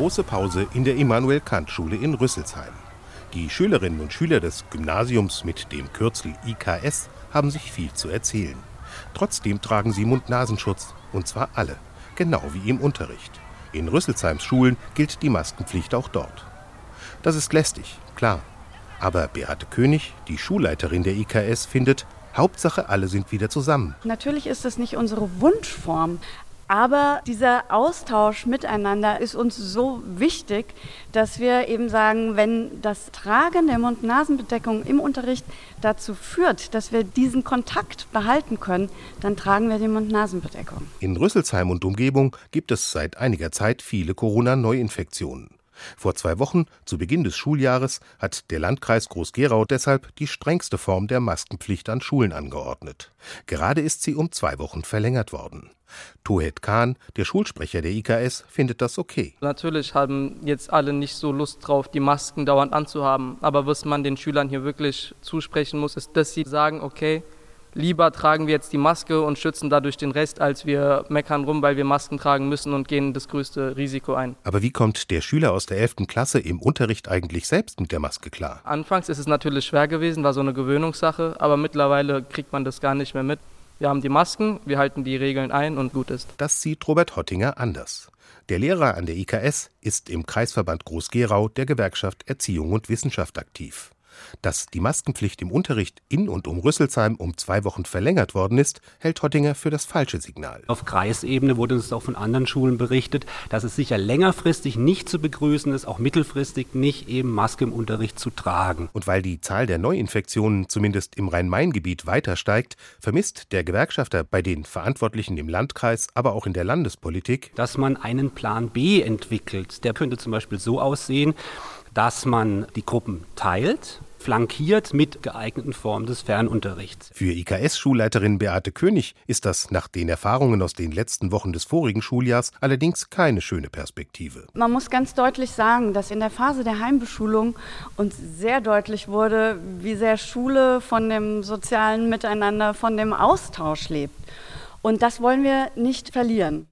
große Pause in der Immanuel-Kant-Schule in Rüsselsheim. Die Schülerinnen und Schüler des Gymnasiums mit dem Kürzel IKS haben sich viel zu erzählen. Trotzdem tragen sie Mund-Nasenschutz, und zwar alle, genau wie im Unterricht. In Rüsselsheims Schulen gilt die Maskenpflicht auch dort. Das ist lästig, klar. Aber Beate König, die Schulleiterin der IKS, findet, Hauptsache alle sind wieder zusammen. Natürlich ist es nicht unsere Wunschform, aber dieser Austausch miteinander ist uns so wichtig, dass wir eben sagen, wenn das Tragen der Mund-Nasen-Bedeckung im Unterricht dazu führt, dass wir diesen Kontakt behalten können, dann tragen wir die Mund-Nasen-Bedeckung. In Rüsselsheim und Umgebung gibt es seit einiger Zeit viele Corona-Neuinfektionen. Vor zwei Wochen, zu Beginn des Schuljahres, hat der Landkreis Groß-Gerau deshalb die strengste Form der Maskenpflicht an Schulen angeordnet. Gerade ist sie um zwei Wochen verlängert worden. Tohet Kahn, der Schulsprecher der IKS, findet das okay. Natürlich haben jetzt alle nicht so Lust drauf, die Masken dauernd anzuhaben. Aber was man den Schülern hier wirklich zusprechen muss, ist, dass sie sagen, okay, lieber tragen wir jetzt die Maske und schützen dadurch den Rest, als wir meckern rum, weil wir Masken tragen müssen und gehen das größte Risiko ein. Aber wie kommt der Schüler aus der 11. Klasse im Unterricht eigentlich selbst mit der Maske klar? Anfangs ist es natürlich schwer gewesen, war so eine Gewöhnungssache, aber mittlerweile kriegt man das gar nicht mehr mit. Wir haben die Masken, wir halten die Regeln ein und gut ist. Das sieht Robert Hottinger anders. Der Lehrer an der IKS ist im Kreisverband Groß-Gerau der Gewerkschaft Erziehung und Wissenschaft aktiv. Dass die Maskenpflicht im Unterricht in und um Rüsselsheim um zwei Wochen verlängert worden ist, hält Hottinger für das falsche Signal. Auf Kreisebene wurde uns auch von anderen Schulen berichtet, dass es sicher längerfristig nicht zu begrüßen ist, auch mittelfristig nicht eben Maske im Unterricht zu tragen. Und weil die Zahl der Neuinfektionen zumindest im Rhein-Main-Gebiet weiter steigt, vermisst der Gewerkschafter bei den Verantwortlichen im Landkreis, aber auch in der Landespolitik, dass man einen Plan B entwickelt. Der könnte zum Beispiel so aussehen, dass man die Gruppen teilt, flankiert mit geeigneten Formen des Fernunterrichts. Für IKS-Schulleiterin Beate König ist das nach den Erfahrungen aus den letzten Wochen des vorigen Schuljahrs allerdings keine schöne Perspektive. Man muss ganz deutlich sagen, dass in der Phase der Heimbeschulung uns sehr deutlich wurde, wie sehr Schule von dem sozialen Miteinander, von dem Austausch lebt. Und das wollen wir nicht verlieren.